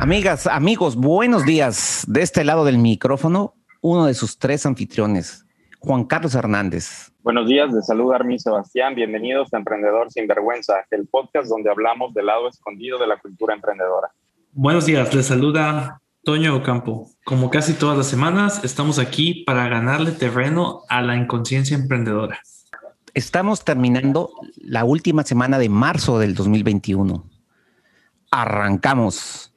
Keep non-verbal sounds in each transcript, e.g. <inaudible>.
Amigas, amigos, buenos días. De este lado del micrófono, uno de sus tres anfitriones, Juan Carlos Hernández. Buenos días, de salud Armin Sebastián. Bienvenidos a Emprendedor Sin Vergüenza, el podcast donde hablamos del lado escondido de la cultura emprendedora. Buenos días, les saluda Toño Ocampo. Como casi todas las semanas, estamos aquí para ganarle terreno a la inconsciencia emprendedora. Estamos terminando la última semana de marzo del 2021. Arrancamos.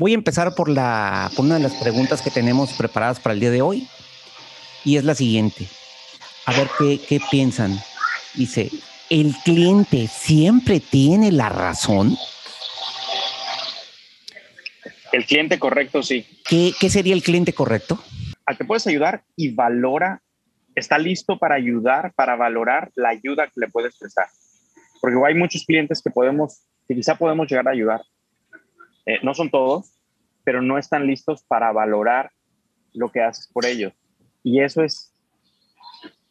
Voy a empezar por, la, una de las preguntas que tenemos preparadas para el día de hoy y es la siguiente. A ver qué, qué piensan. Dice, ¿el cliente siempre tiene la razón? El cliente correcto, sí. ¿Qué, qué sería el cliente correcto? A que puedes ayudar y valora, está listo para ayudar, para valorar la ayuda que le puedes prestar. Porque hay muchos clientes que podemos, que quizá podemos llegar a ayudar, eh, no son todos, pero no están listos para valorar lo que haces por ellos. Y eso es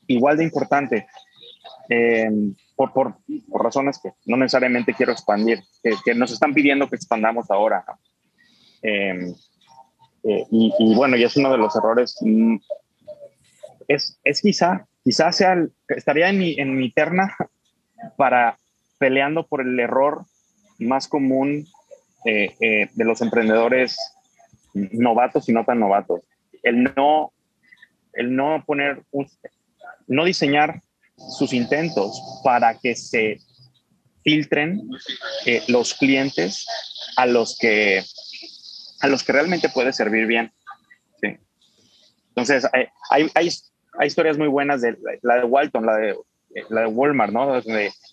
igual de importante, em, por, por, por, razones que no necesariamente quiero expandir, que, nos están pidiendo que expandamos ahora. Eh, y, bueno, y es uno de los errores. Mm, es, es quizá, quizá sea, estaría en mi, en mi terna <laughs> para peleando por el error más común eh, eh, de los emprendedores novatos y no tan novatos. El no, el no poner, no diseñar sus intentos para que se filtren eh, los clientes a los que a los que realmente puede servir bien. Entonces, hay, hay, hay, historias muy buenas de la de Walton, la de, la de Walmart, ¿no?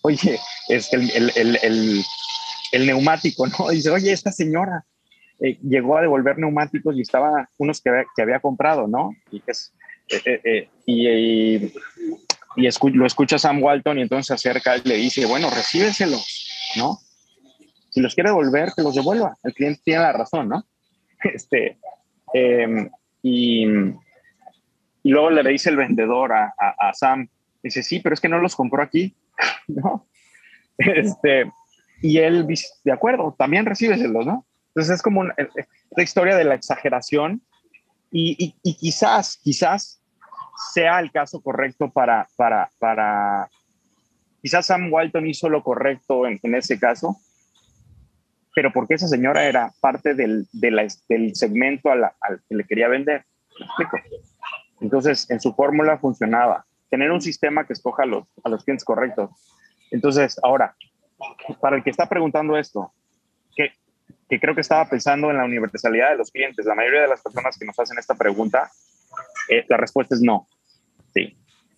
oye, es el, el, el neumático, ¿no? <laughs> Dice, oye, esta señora eh, llegó a devolver neumáticos y estaba unos que, había comprado, ¿no? Y, es, eh, eh, y, lo escucha Sam Walton y entonces se acerca y le dice, bueno, recíbeselos, ¿no? Si los quiere devolver, que los devuelva. El cliente tiene la razón, ¿no? <laughs> Este, em, y, luego le dice el vendedor a, a, a Sam, dice, sí, pero es que no los compró aquí, <laughs> ¿no? Este, y él de acuerdo, también recíbeselos, ¿no? Entonces es como una, eh, eh, historia de la exageración y, quizás, quizás sea el caso correcto para, para, para, quizás Sam Walton hizo lo correcto en, en ese caso, pero porque esa señora era parte del, del segmento al que le quería vender. Entonces, en su fórmula funcionaba. Tener un sistema que escoja a los clientes correctos. Entonces, ahora, para el que está preguntando esto, que, que creo que estaba pensando en la universalidad de los clientes, la mayoría de las personas que nos hacen esta pregunta, eh, la respuesta es no. Sí.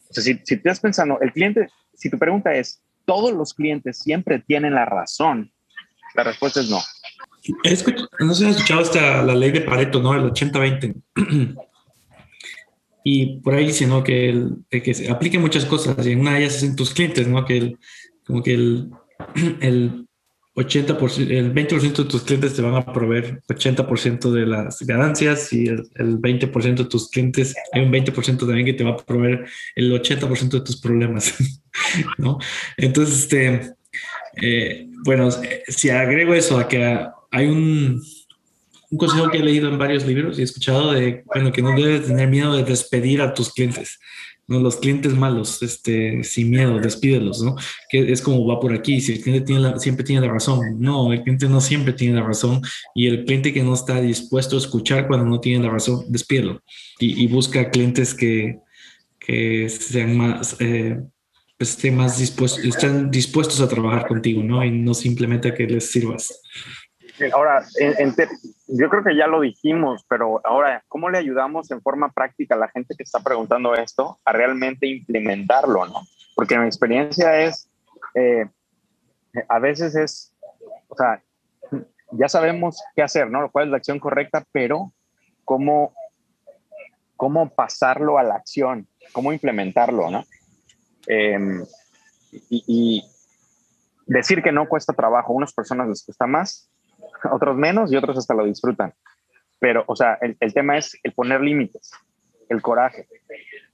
O sea, si, si te estás pensando, el cliente, si tu pregunta es, ¿todos los clientes siempre tienen la razón? La respuesta es no. no se ha escuchado hasta la ley de Pareto, ¿no? El 80-20. <clears throat> y por ahí dice, ¿no? Que, el, que se aplique muchas cosas y en una de ellas es en tus clientes, ¿no? Que el, como que el <clears throat> el 80%, el 20% de tus clientes te van a proveer 80% de las ganancias y el, 20% de tus clientes, hay un 20% también que te va a proveer el 80% de tus problemas, <laughs> ¿no? Entonces, este, eh, bueno, si agrego eso a que hay un, un consejo que he leído en varios libros y he escuchado de, bueno, que no debes tener miedo de despedir a tus clientes. ¿No? Los clientes malos, este, sin miedo, despídelos, ¿no? Que es como va por aquí, si el cliente tiene siempre tiene la razón, no, el cliente no siempre tiene la razón y el cliente que no está dispuesto a escuchar cuando no tiene la razón, despídelo y, busca clientes que, que sean más, eh, pues, estén más dispuestos, estén dispuestos a trabajar contigo, ¿no? Y no simplemente que les sirvas. Ahora, yo creo que ya lo dijimos, pero ahora, ¿cómo le ayudamos en forma práctica a la gente que está preguntando esto a realmente implementarlo, no? Porque mi experiencia es, eh, a veces es, o sea, ya sabemos qué hacer, ¿no? ¿Cuál es la acción correcta? Pero, ¿cómo, cómo pasarlo a la acción? ¿Cómo implementarlo, no? Em, y, y decir que no cuesta trabajo, a unas personas les cuesta más, <laughs> otros menos y otros hasta lo disfrutan. Pero, o sea, el, el tema es el poner límites, el coraje.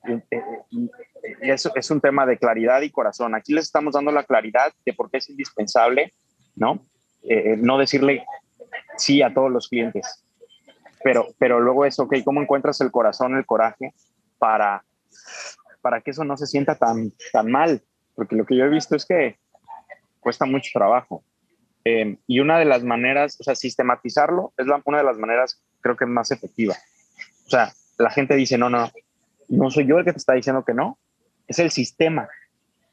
Y, eso es un tema de claridad y corazón. Aquí les estamos dando la claridad de por qué es indispensable, ¿no? Eh, eh, no decirle sí a todos los clientes. Pero, pero luego es, ok, ¿cómo encuentras el corazón, el coraje para, para que eso no se sienta tan, tan mal? Porque lo que yo he visto es que cuesta mucho trabajo. Eh, y una de las maneras, o sea, sistematizarlo es la, una de las maneras, creo que más efectiva. O sea, la gente dice, no, no, no soy yo el que te está diciendo que no, es el sistema,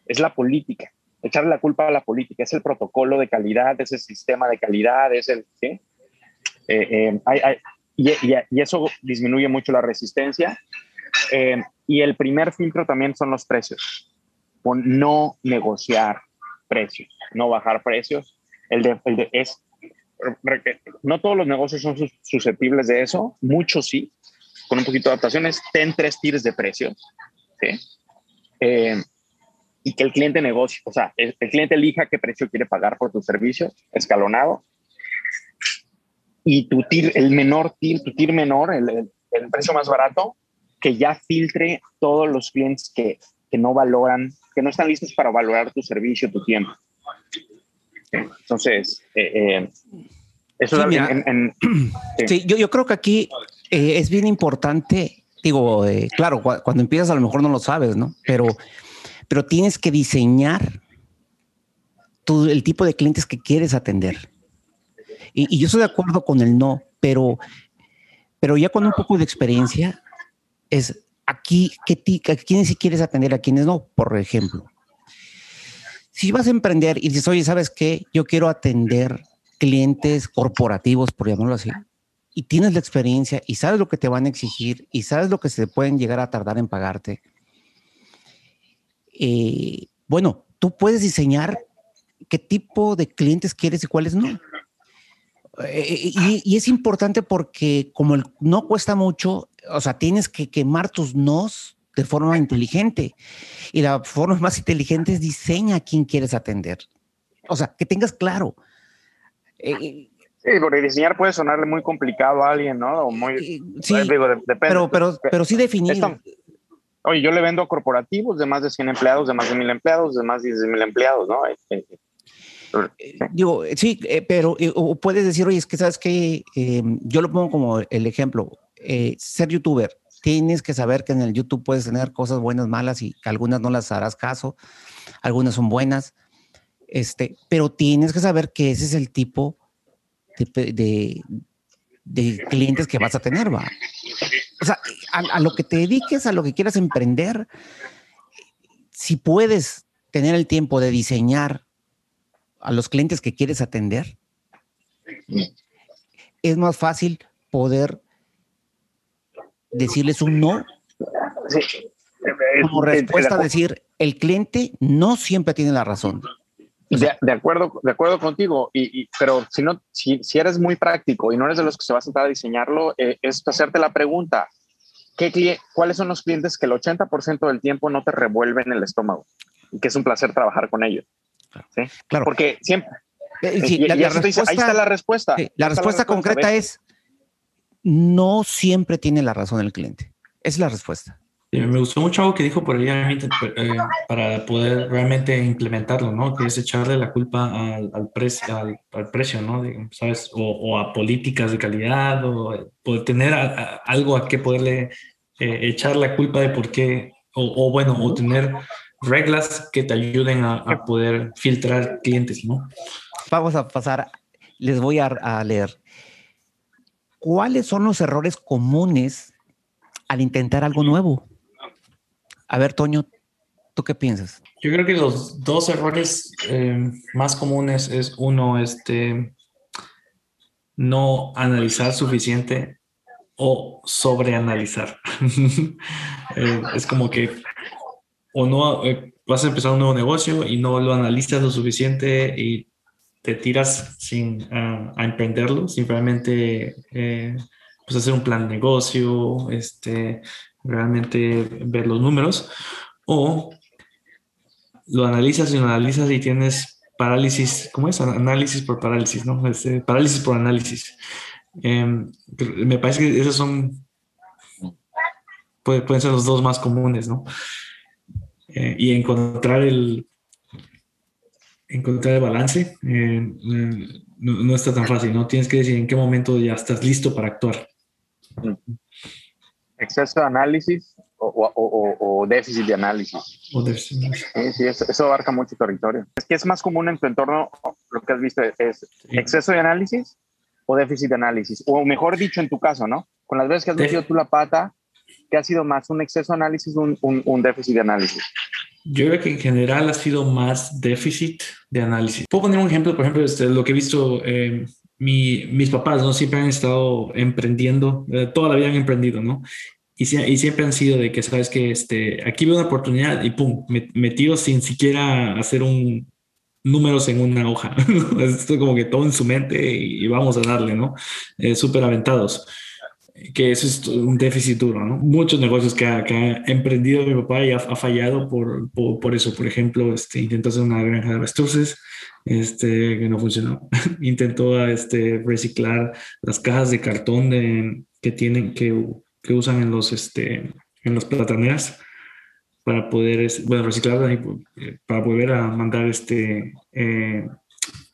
es la política. Echarle la culpa a la política, es el protocolo de calidad, es el sistema de calidad, es el... ¿sí? Eh, eh, y, eso disminuye mucho la resistencia. y el primer filtro también son los precios. no negociar precios, no bajar precios. El de, el de es, no todos los negocios son susceptibles de eso, muchos sí, con un poquito de adaptaciones, ten tres tiers de precios, ¿sí? Eh, y que el cliente negocie, o sea, el, cliente elija qué precio quiere pagar por tu servicio, escalonado, y tu tier, el menor tier, tu tier menor, el, el, precio más barato, que ya filtre todos los clientes que, que no valoran, que no están listos para valorar tu servicio, tu tiempo. Entonces, eh, eh, eso sí, en, sí. yo, yo creo que aquí eh, es bien importante, digo, eh, claro, cuando empiezas a lo mejor no lo sabes, ¿no? Pero, pero tienes que diseñar el tipo de clientes que quieres atender. Y, yo estoy de acuerdo con el no, pero, pero ya con un poco de experiencia es aquí, ¿qué a quiénes sí quieres atender, a quiénes no? Por ejemplo, si vas a emprender y dices, oye, ¿sabes qué? Yo quiero atender clientes corporativos, por llamarlo así y tienes la experiencia y sabes lo que te van a exigir y sabes lo que se pueden llegar a tardar en pagarte, eh, bueno, tú puedes diseñar qué tipo de clientes quieres y cuáles no. Eh, y, es importante porque como el no cuesta mucho, o sea, tienes que quemar tus nos de forma inteligente. Y la forma más inteligente es diseña a quién quieres atender. O sea, que tengas claro. Eh, Sí, porque diseñar puede sonarle muy complicado a alguien, ¿no? O muy, sí, digo, depende. Pero, pero, pero sí definir. oye, yo le vendo a corporativos de más de 100 empleados, de más de 1000 empleados, de más de 10 mil empleados, ¿no? Eh, digo, sí, eh, pero eh, puedes decir, oye, es que sabes que yo lo pongo como el ejemplo, ser youtuber, tienes que saber que en el YouTube puedes tener cosas buenas, malas y algunas no las harás caso, algunas son buenas, este, pero tienes que saber que ese es el tipo de, clientes que vas a tener, va. O sea, a, lo que te dediques, a lo que quieras emprender, si puedes tener el tiempo de diseñar a los clientes que quieres atender, es más fácil poder decirles un no. Como respuesta a decir, el cliente no siempre tiene la razón. De, acuerdo, de acuerdo contigo, y, pero si, no, si, si, eres muy práctico y no eres de los que se va a sentar a diseñarlo, eh, es hacerte la pregunta, ¿qué, ¿cuáles son los clientes que el 80% del tiempo no te revuelven el estómago? Y que es un placer trabajar con ellos. ¿sí? Claro. Porque siempre... ahí está la respuesta. la, respuesta concreta es, no siempre tiene la razón el cliente. es la respuesta me gustó mucho algo que dijo por ahí eh, para poder realmente implementarlo, ¿no? Que es echarle la culpa al, al, al, precio, ¿no? ¿Sabes? O, a políticas de calidad, o poder tener algo a que poderle eh, echar la culpa de por qué, o, bueno, o tener reglas que te ayuden a, poder filtrar clientes, ¿no? Vamos a pasar, les voy a leer. ¿Cuáles son los errores comunes al intentar algo nuevo? A ver, Toño, ¿tú qué piensas? Yo creo que los dos errores eh, más comunes es uno, este, no analizar suficiente o sobreanalizar. <laughs> eh, es como que o no eh, vas a empezar un nuevo negocio y no lo analizas lo suficiente y te tiras sin a emprenderlo, simplemente eh, pues hacer un plan de negocio, este, realmente ver los números, o lo analizas y lo analizas y tienes parálisis, ¿cómo es? Análisis por parálisis, ¿no? Este, parálisis por análisis. Em, me parece que esos son, pueden ser los dos más comunes, ¿no? Eh, y encontrar el, encontrar el balance. Eh, no, está tan fácil, ¿no? Tienes que decir en qué momento ya estás listo para actuar. Exceso de análisis o, déficit de análisis. O déficit. Sí, sí, eso, abarca mucho territorio. Es que es más común en tu entorno, lo que has visto es exceso de análisis o déficit de análisis. O mejor dicho, en tu caso, ¿no? Con las veces que has metido tú la pata, ¿qué ha sido más? ¿Un exceso de análisis o un, un déficit de análisis? Yo creo que en general ha sido más déficit de análisis. Puedo poner un ejemplo, por ejemplo, este, lo que he visto, eh, mi, mis papás, ¿no? Siempre han estado emprendiendo, eh, toda la vida han emprendido, ¿no? Y, y, siempre han sido de que, sabes que este, aquí veo una oportunidad y pum, metido sin siquiera hacer un números en una hoja. <laughs> Esto como que todo en su mente y, vamos a darle, ¿no? Eh, Súper aventados que eso es un déficit duro, ¿no? Muchos negocios que ha, emprendido mi papá y ha, fallado por, por, eso. Por ejemplo, este, intentó hacer una granja de avestruces, este, que no funcionó. <laughs> intentó este, reciclar las cajas de cartón de, que tienen, que, que usan en los, este, en las plataneras para poder, bueno, reciclar eh, para volver a mandar este, eh,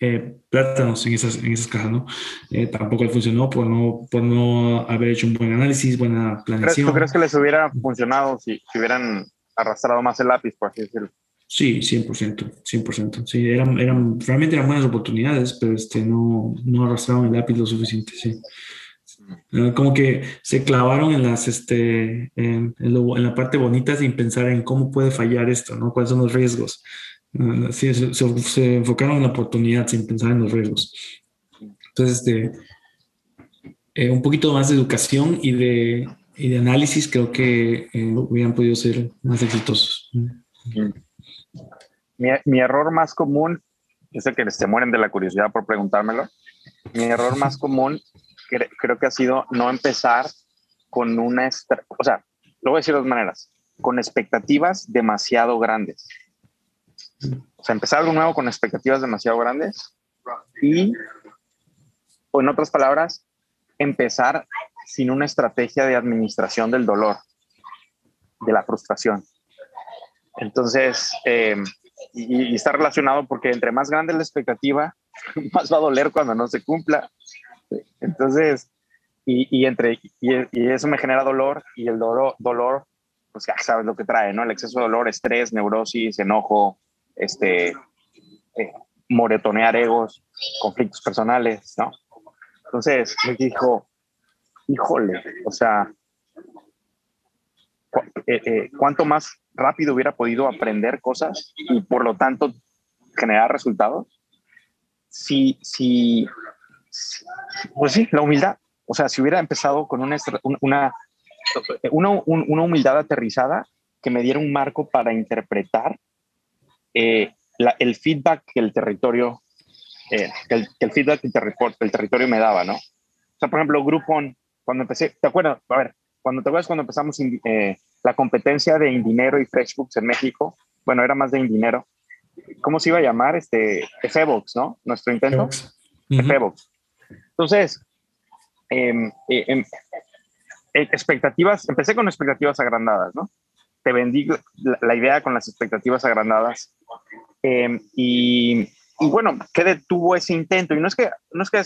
eh, plátanos en esas, en esas cajas, ¿no? Eh, tampoco funcionó por no, por no haber hecho un buen análisis, buena planeación. ¿Tú crees que les hubiera funcionado si, si hubieran arrastrado más el lápiz, por así decirlo? Sí, 100%, 100%. Sí, eran, eran, realmente eran buenas oportunidades, pero este, no, no arrastraron el lápiz lo suficiente, sí. Eh, como que se clavaron en las este en, en, la parte bonita sin pensar en cómo puede fallar esto, ¿no? ¿Cuáles son los riesgos? Sí, se, enfocaron en la oportunidad sin pensar en los riesgos. Entonces, este, eh, un poquito más de educación y de, y de análisis creo que eh, hubieran podido ser más exitosos. Mi, mi, error más común, es el que se mueren de la curiosidad por preguntármelo, mi error más <laughs> común creo que ha sido no empezar con una, o sea, lo voy a decir de dos maneras, con expectativas demasiado grandes. O sea, empezar algo nuevo con expectativas demasiado grandes y, o en otras palabras, empezar sin una estrategia de administración del dolor, de la frustración. Entonces, eh, y, está relacionado porque entre más grande la expectativa, <laughs> más va a doler cuando no se cumpla. Entonces, y, entre, y, eso me genera dolor y el dolor, dolor, pues ya sabes lo que trae, ¿no? El exceso de dolor, estrés, neurosis, enojo, este, eh, moretonear egos, conflictos personales, ¿no? Entonces, me dijo, híjole, o sea, eh, eh, cuánto más rápido hubiera podido aprender cosas y por lo tanto generar resultados si, si, pues sí, la humildad. O sea, si hubiera empezado con una, una, una, una humildad aterrizada que me diera un marco para interpretar eh, el feedback que el territorio, eh, el, el, feedback que el, territorio me daba, ¿no? O sea, por ejemplo, Groupon, cuando empecé, ¿te acuerdas? A ver, cuando te acuerdas cuando empezamos eh, la competencia de Indinero y FreshBooks en México, bueno, era más de Indinero. ¿Cómo se iba a llamar? Este, Febox, ¿no? Nuestro intento. Febox. Entonces, em, em, expectativas, empecé con expectativas agrandadas, ¿no? Te vendí la idea con las expectativas agrandadas Em, y, bueno, ¿qué detuvo ese intento? Y no es que, no es que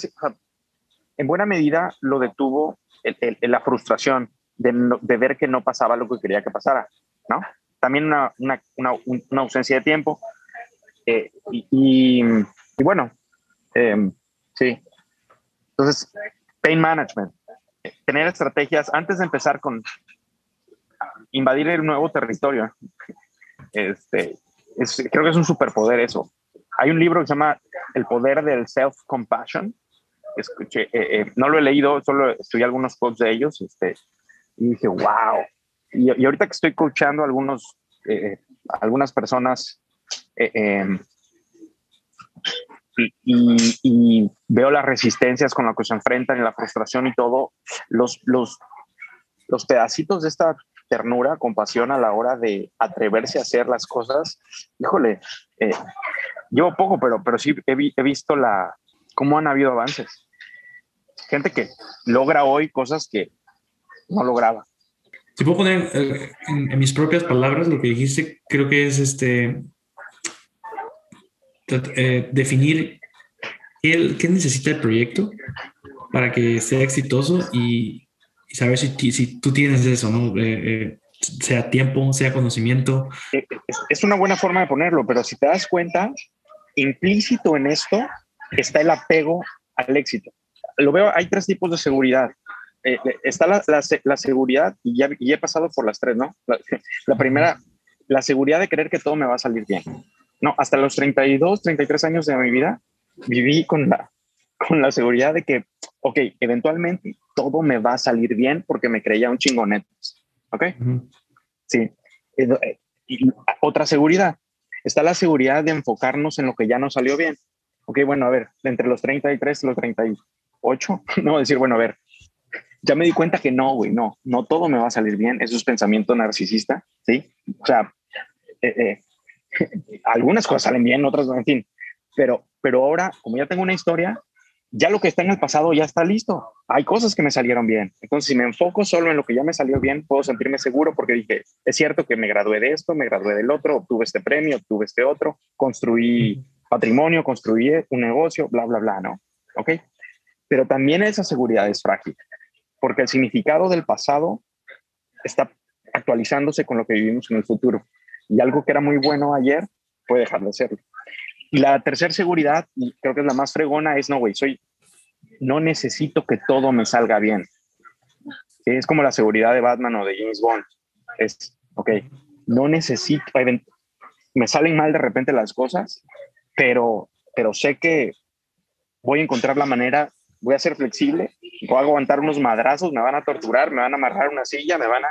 en buena medida lo detuvo la frustración de, de, ver que no pasaba lo que quería que pasara, ¿no? También una, una, una, ausencia de tiempo. Eh, y, y, bueno, em, sí. Entonces, pain management. Tener estrategias antes de empezar con invadir el nuevo territorio. Este, creo que es un superpoder eso. Hay un libro que se llama El poder del self-compassion. Eh, eh, no lo he leído, solo estudié algunos quotes de ellos este, y dije, wow. Y, ahorita que estoy coachando algunos, eh, algunas personas em, y, y, veo las resistencias con las que se enfrentan y la frustración y todo, los, los, los pedacitos de esta ternura, compasión a la hora de atreverse a hacer las cosas. Híjole, eh, poco, pero, pero sí he, visto la, cómo han habido avances. Gente que logra hoy cosas que no lograba. Si puedo poner eh, en, mis propias palabras lo que dijiste, creo que es este eh, definir ¿qué, qué necesita el proyecto para que sea exitoso y, saber si, si, tú tienes eso, ¿no? Eh, eh, sea tiempo, sea conocimiento. Es, es una buena forma de ponerlo, pero si te das cuenta, implícito en esto está el apego al éxito. Lo veo, hay tres tipos de seguridad. Eh, eh, está la, la, seguridad, y ya, he pasado por las tres, ¿no? <laughs> La, primera, la seguridad de creer que todo me va a salir bien. No, hasta los 32, 33 años de mi vida, viví con la, con la seguridad de que, ok, eventualmente todo me va a salir bien porque me creía un chingonete. ¿Ok? Sí. Eh, y otra seguridad, está la seguridad de enfocarnos en lo que ya nos salió bien. Ok, bueno, a ver, entre los 33 y los 38, <laughs> no decir, bueno, a ver, ya me di cuenta que no, güey, no, no todo me va a salir bien. Eso es pensamiento narcisista, ¿sí? O sea, eh, eh, <laughs> algunas cosas salen bien, otras no, en fin. Pero, pero ahora, como ya tengo una historia, ya lo que está en el pasado ya está listo. Hay cosas que me salieron bien. Entonces, si me enfoco solo en lo que ya me salió bien, puedo sentirme seguro porque dije, es cierto que me gradué de esto, me gradué del otro, obtuve este premio, obtuve este otro, construí patrimonio, construí un negocio, bla, bla, bla, ¿no? ¿Ok? Pero también esa seguridad es frágil porque el significado del pasado está actualizándose con lo que vivimos en el futuro. Y algo que era muy bueno ayer puede dejar de serlo. Y la tercera seguridad, y creo que es la más fregona, es no, güey, soy, no necesito que todo me salga bien. Es como la seguridad de Batman o de James Bond. Es, ok, no necesito, me salen mal de repente las cosas, pero, pero sé que voy a encontrar la manera voy a ser flexible, voy a aguantar unos madrazos, me van a torturar, me van a amarrar una silla, me van a...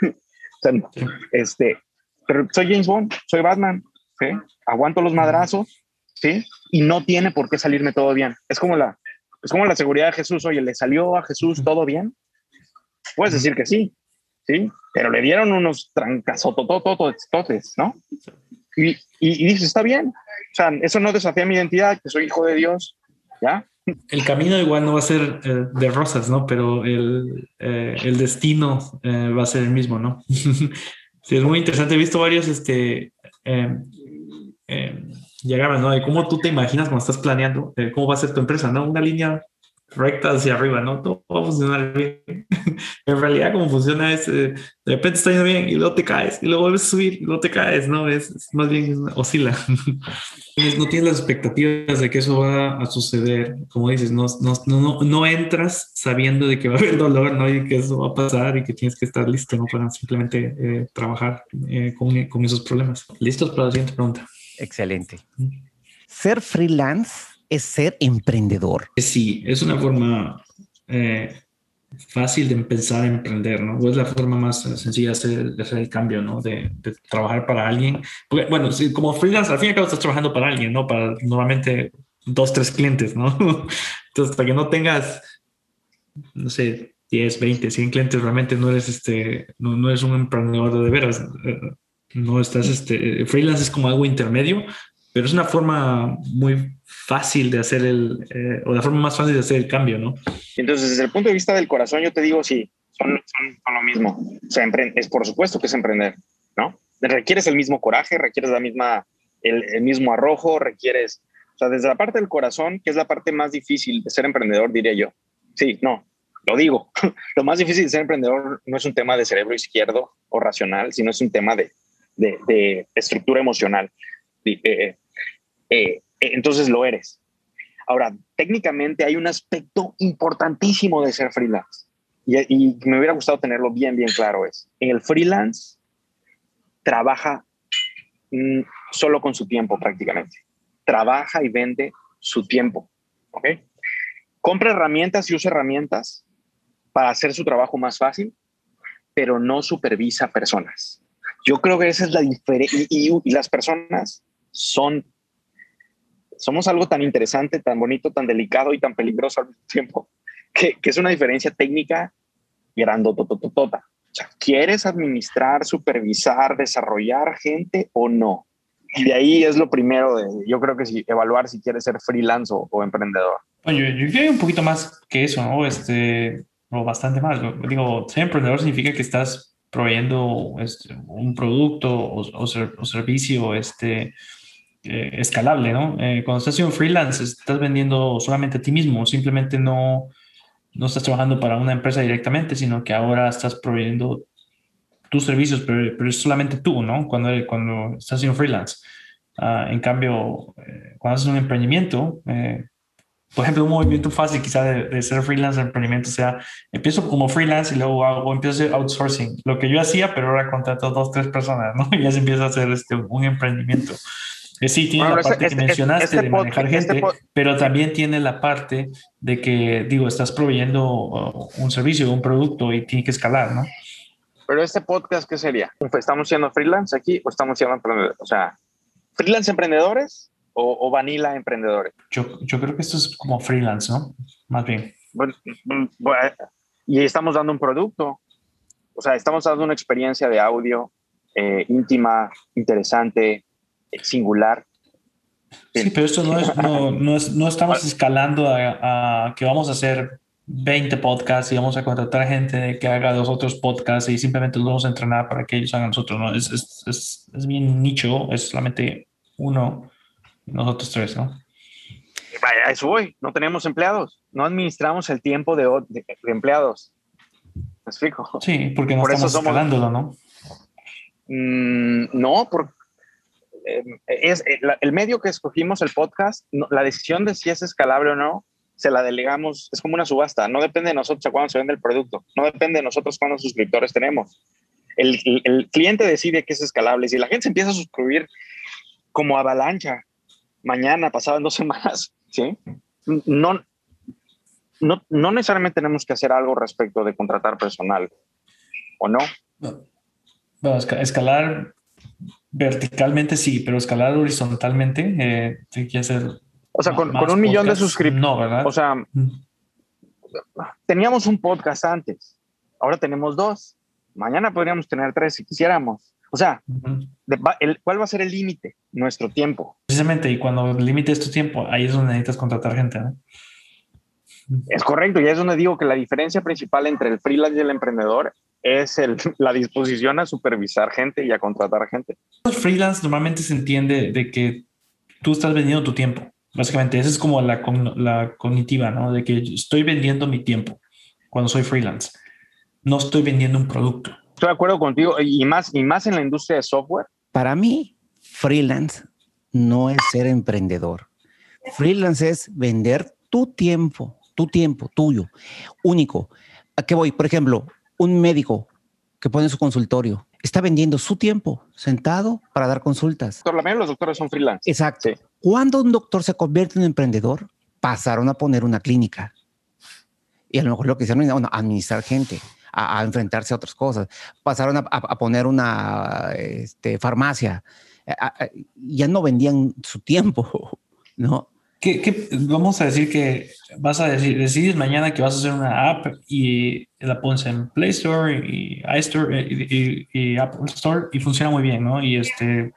<laughs> este, pero soy James Bond, soy Batman, ¿sí? Aguanto los madrazos, ¿sí? Y no tiene por qué salirme todo bien. Es como la, es como la seguridad de Jesús, oye, ¿le salió a Jesús todo bien? Puedes decir que sí, ¿sí? Pero le dieron unos trancazototototes, ¿no? Y, y, y dices, está bien. O sea, eso no desafía mi identidad, que soy hijo de Dios, ¿ya? el camino igual no va a ser eh, de rosas, ¿no? Pero el, eh, el destino eh, va a ser el mismo, ¿no? sí, es muy interesante. He visto varios este, diagramas, ¿no? De cómo tú te imaginas cuando estás planeando cómo va a ser tu empresa, ¿no? Una línea recta hacia arriba, ¿no? Todo va a funcionar bien. <laughs> en realidad, como funciona es, eh, de repente está yendo bien y luego te caes y luego vuelves a subir y luego te caes, ¿no? Es, más bien oscila. <laughs> no tienes las expectativas de que eso va a suceder. Como dices, no, no, no, no entras sabiendo de que va a haber dolor, ¿no? Y que eso va a pasar y que tienes que estar listo, ¿no? Para simplemente eh, trabajar eh, con, con esos problemas. ¿Listos para la siguiente pregunta? Excelente. Ser freelance es ser emprendedor. Sí, es una forma eh, fácil de empezar a emprender, ¿no? O es la forma más sencilla de hacer, el cambio, ¿no? De, trabajar para alguien. Porque, bueno, como freelance, al fin y al cabo estás trabajando para alguien, ¿no? Para normalmente dos, tres clientes, ¿no? <laughs> Entonces, hasta que no tengas, no sé, 10, 20, 100 clientes, realmente no eres, este, no, no eres un emprendedor de veras. Eh, no estás, este, freelance es como algo intermedio, pero es una forma muy fácil de hacer el, eh, o la forma más fácil de hacer el cambio, ¿no? Entonces, desde el punto de vista del corazón, yo te digo, sí, son, son, lo mismo. O sea, es por supuesto que es emprender, ¿no? Requieres el mismo coraje, requieres la misma, el, el mismo arrojo, requieres, o sea, desde la parte del corazón, que es la parte más difícil de ser emprendedor, diría yo. Sí, no, lo digo. <laughs> lo más difícil de ser emprendedor no es un tema de cerebro izquierdo o racional, sino es un tema de, de, estructura emocional. Eh, eh, entonces lo eres. Ahora, técnicamente hay un aspecto importantísimo de ser freelance y, me hubiera gustado tenerlo bien, bien claro. Es, en el freelance trabaja mm, solo con su tiempo prácticamente. Trabaja y vende su tiempo. ¿ok? Compra herramientas y usa herramientas para hacer su trabajo más fácil, pero no supervisa personas. Yo creo que esa es la diferencia. y, las personas son somos algo tan interesante, tan bonito, tan delicado y tan peligroso al mismo tiempo, que, es una diferencia técnica grandotototota. O sea, ¿quieres administrar, supervisar, desarrollar gente o no? Y de ahí es lo primero de, yo creo que si evaluar si quieres ser freelance o, emprendedor. Oye, yo creo un poquito más que eso, ¿no? Este, o bastante más. Digo, ser emprendedor significa que estás proveyendo este, un producto o, o, servicio, este, eh, escalable, ¿no? Eh, cuando estás haciendo freelance, estás vendiendo solamente a ti mismo, simplemente no, no estás trabajando para una empresa directamente, sino que ahora estás proveyendo tus servicios, pero, pero es solamente tú, ¿no? Cuando, cuando estás haciendo freelance. Ah, en cambio, eh, cuando haces un emprendimiento, por ejemplo, un movimiento fácil quizá de, ser freelance de emprendimiento, o sea, empiezo como freelance y luego hago, empiezo a hacer outsourcing, lo que yo hacía, pero ahora contrato dos, tres personas, ¿no? <laughs> Y ya se empieza a hacer este, un emprendimiento. Eh, sí, tiene la parte que mencionaste este de manejar este gente, pero también tiene la parte de que, digo, estás proveyendo uh, un servicio, un producto y tiene que escalar, ¿no? Pero este podcast, ¿qué sería? ¿Estamos siendo freelance aquí o estamos siendo emprendedores? O sea, freelance emprendedores o, vanilla emprendedores? Yo, yo, creo que esto es como freelance, ¿no? Más bien. Mm, y estamos dando un producto, o sea, estamos dando una experiencia de audio eh, íntima, interesante, singular. Sí, pero esto no es, no, no, es, no estamos <laughs> escalando a, a, que vamos a hacer 20 podcasts y vamos a contratar gente que haga los otros podcasts y simplemente los vamos a entrenar para que ellos hagan nosotros, ¿no? Es, es, es, es bien nicho, es solamente uno nosotros tres, ¿no? Vaya, eso voy. No tenemos empleados. No administramos el tiempo de, de, empleados. ¿Me explico? Sí, porque no por estamos eso ¿no? Mm, no, porque eh, es eh, el medio que escogimos, el podcast, la decisión de si es escalable o no, se la delegamos, es como una subasta, no depende de nosotros a cuándo se vende el producto, no depende de nosotros cuántos suscriptores tenemos. El, el, el, cliente decide que es escalable. Si la gente se empieza a suscribir como avalancha, mañana, pasado en dos <laughs> semanas, ¿sí? No, no, no necesariamente tenemos que hacer algo respecto de contratar personal, ¿o no? Bueno, escalar verticalmente sí, pero escalar horizontalmente eh, tiene que hacer. O sea, con, con un millón de suscriptores. No, ¿verdad? O sea, teníamos un podcast antes, ahora tenemos dos. Mañana podríamos tener tres si quisiéramos. O sea, ¿cuál va a ser el límite? Nuestro tiempo. Precisamente, y cuando el límite es tu tiempo, ahí es donde necesitas contratar gente, ¿no? Es correcto, y es donde digo que la diferencia principal entre el freelance y el emprendedor es el, <laughs> la disposición a supervisar gente y a contratar gente. El freelance normalmente se entiende de que tú estás vendiendo tu tiempo. Básicamente, esa es como la, la cognitiva, ¿no? De que estoy vendiendo mi tiempo cuando soy freelance. No estoy vendiendo un producto. Estoy de acuerdo contigo y más, y más en la industria de software. Para mí, freelance no es ser emprendedor. Freelance es vender tu tiempo, tu tiempo tuyo, único. ¿A qué voy? Por ejemplo, un médico que pone su consultorio está vendiendo su tiempo sentado para dar consultas. La mayoría de los doctores son freelance. Exacto. Cuando un doctor se convierte en emprendedor, pasaron a poner una clínica. Y a lo mejor lo que hicieron era administrar gente a, enfrentarse a otras cosas. Pasaron a, poner una este, farmacia. ya no vendían su tiempo, <laughs> ¿no? ¿Qué, vamos a decir que vas a decir, decides mañana que vas a hacer una app y la pones en Play Store y y, y, Apple Store y funciona muy bien, ¿no? Y este,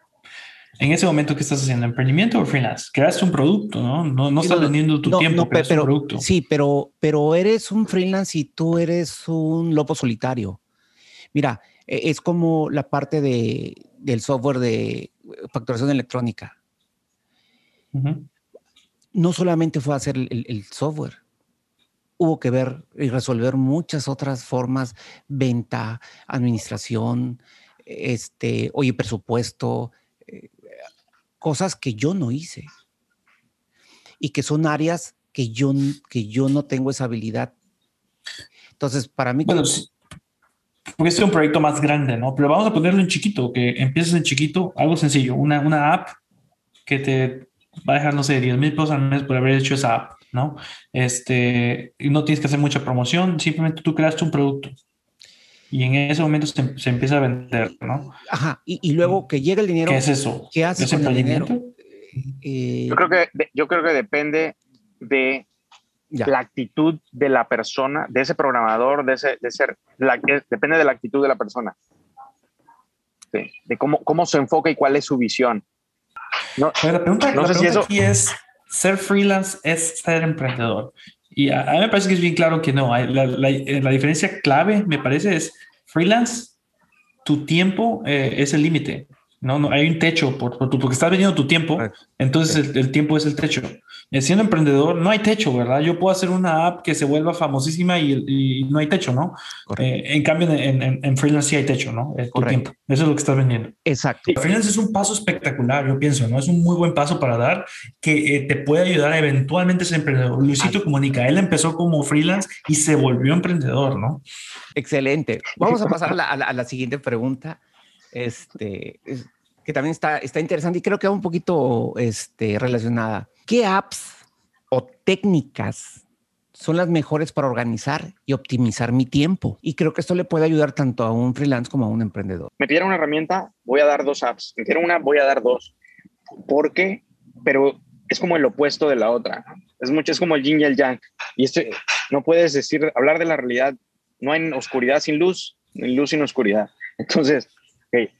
en ese momento, ¿qué estás haciendo? ¿Emprendimiento o freelance? Creaste un producto, ¿no? No, no estás vendiendo tu tiempo, pero, un producto. Sí, pero, pero eres un freelance y tú eres un lobo solitario. Mira, e, es como la parte de, del software de facturación electrónica. No solamente fue hacer el, el software, hubo que ver y resolver muchas otras formas, venta, administración, este, oye, presupuesto, cosas que yo no hice y que son áreas que yo, que yo no tengo esa habilidad. Entonces, para mí... Bueno, porque este es un proyecto más grande, ¿no? Pero vamos a ponerlo en chiquito, que empieces en chiquito, algo sencillo, una, una app que te va a dejar, no sé, 10 mil pesos al mes por haber hecho esa app, ¿no? Este, y no tienes que hacer mucha promoción, simplemente tú creaste un producto y en ese momento se, empieza a vender, ¿no? Ajá, y, luego que llega el dinero. ¿Qué es eso? ¿Qué haces con el dinero? Eh, yo, creo que, yo creo que depende de la actitud de la persona, de ese programador, de ese, de ser, la, depende de la actitud de la persona. de cómo, cómo se enfoca y cuál es su visión. No, la pregunta, no sé si eso... aquí es, ¿ser freelance es ser emprendedor? Y a, mí me parece que es bien claro que no. La, la, la diferencia clave, me parece, es freelance, tu tiempo eh, es el límite. No, no, hay un techo por, por tu, porque estás vendiendo tu tiempo, entonces el, tiempo es el techo. Eh, siendo emprendedor, no hay techo, ¿verdad? Yo puedo hacer una app que se vuelva famosísima y, no hay techo, ¿no? Eh, en cambio, en, en, freelance sí hay techo, ¿no? tu tiempo. Eso es lo que estás vendiendo. Exacto. freelance es un paso espectacular, yo pienso, ¿no? Es un muy buen paso para dar que eh, te puede ayudar a eventualmente ser emprendedor. Luisito comunica, él empezó como freelance y se volvió emprendedor, ¿no? Excelente. Vamos a pasar a la, a la siguiente pregunta. Este, que también está, está interesante y creo que va un poquito este, relacionada. ¿Qué apps o técnicas son las mejores para organizar y optimizar mi tiempo? Y creo que esto le puede ayudar tanto a un freelance como a un emprendedor. Me pidieron una herramienta, voy a dar dos apps. Me pidieron una, voy a dar dos. ¿Por qué? Pero es como el opuesto de la otra. Es mucho, es como el yin y el yang. Y esto no puedes decir, hablar de la realidad. No hay oscuridad sin luz, ni luz sin oscuridad. Entonces, okay,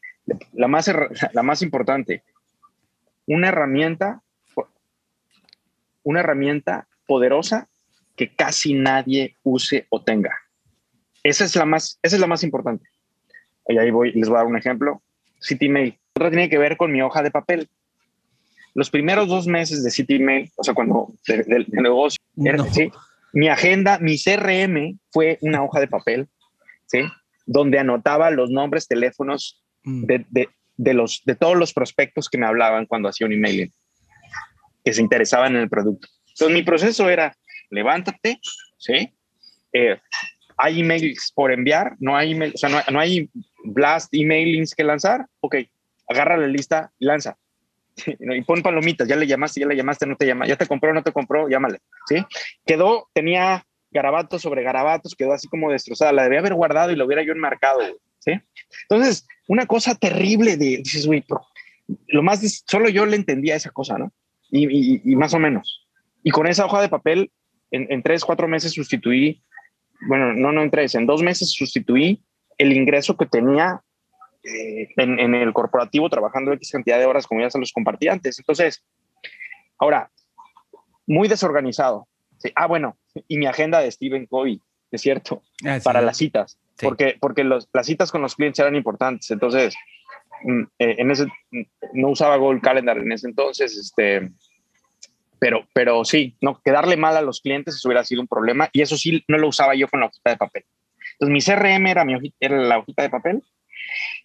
la más, <laughs> la más importante, una herramienta, una herramienta poderosa que casi nadie use o tenga. Esa es la más, esa es la más importante. Y ahí voy, les voy a dar un ejemplo. CityMail. Otra tiene que ver con mi hoja de papel. Los primeros dos meses de CityMail, o sea, cuando del negocio, mi agenda, mi CRM fue una hoja de papel, ¿sí? donde anotaba los nombres, teléfonos Mm. de, los, de todos los prospectos que me hablaban cuando hacía un email, que se interesaban en el producto. Entonces mi proceso era, levántate, ¿sí? Eh, hay emails por enviar, no hay email, o sea, no, hay blast emailings que lanzar, ok, agarra la lista y lanza. <laughs> y pon palomitas, ya le llamaste, ya le llamaste, no te llama, ya te compró, no te compró, llámale, ¿sí? Quedó, tenía garabatos sobre garabatos, quedó así como destrozada, la debía haber guardado y lo hubiera yo enmarcado, ¿sí? Entonces, una cosa terrible de, dices, güey, lo más, solo yo le entendía esa cosa, ¿no? Y, más o menos. Y con esa hoja de papel, en, tres, cuatro meses sustituí, bueno, no, no en tres, en dos meses sustituí el ingreso que tenía eh, en, el corporativo trabajando X cantidad de horas, como ya se los compartí antes. Entonces, ahora, muy desorganizado. Ah, bueno, y mi agenda de Stephen Covey, es cierto, ah, para las citas porque, porque las citas con los clientes eran importantes. Entonces, mm, eh, en ese, mm, no usaba Google Calendar en ese entonces, este, pero, pero sí, no, quedarle mal a los clientes eso hubiera sido un problema y eso sí no lo usaba yo con la hojita de papel. Entonces, mi CRM era, mi era la hojita de papel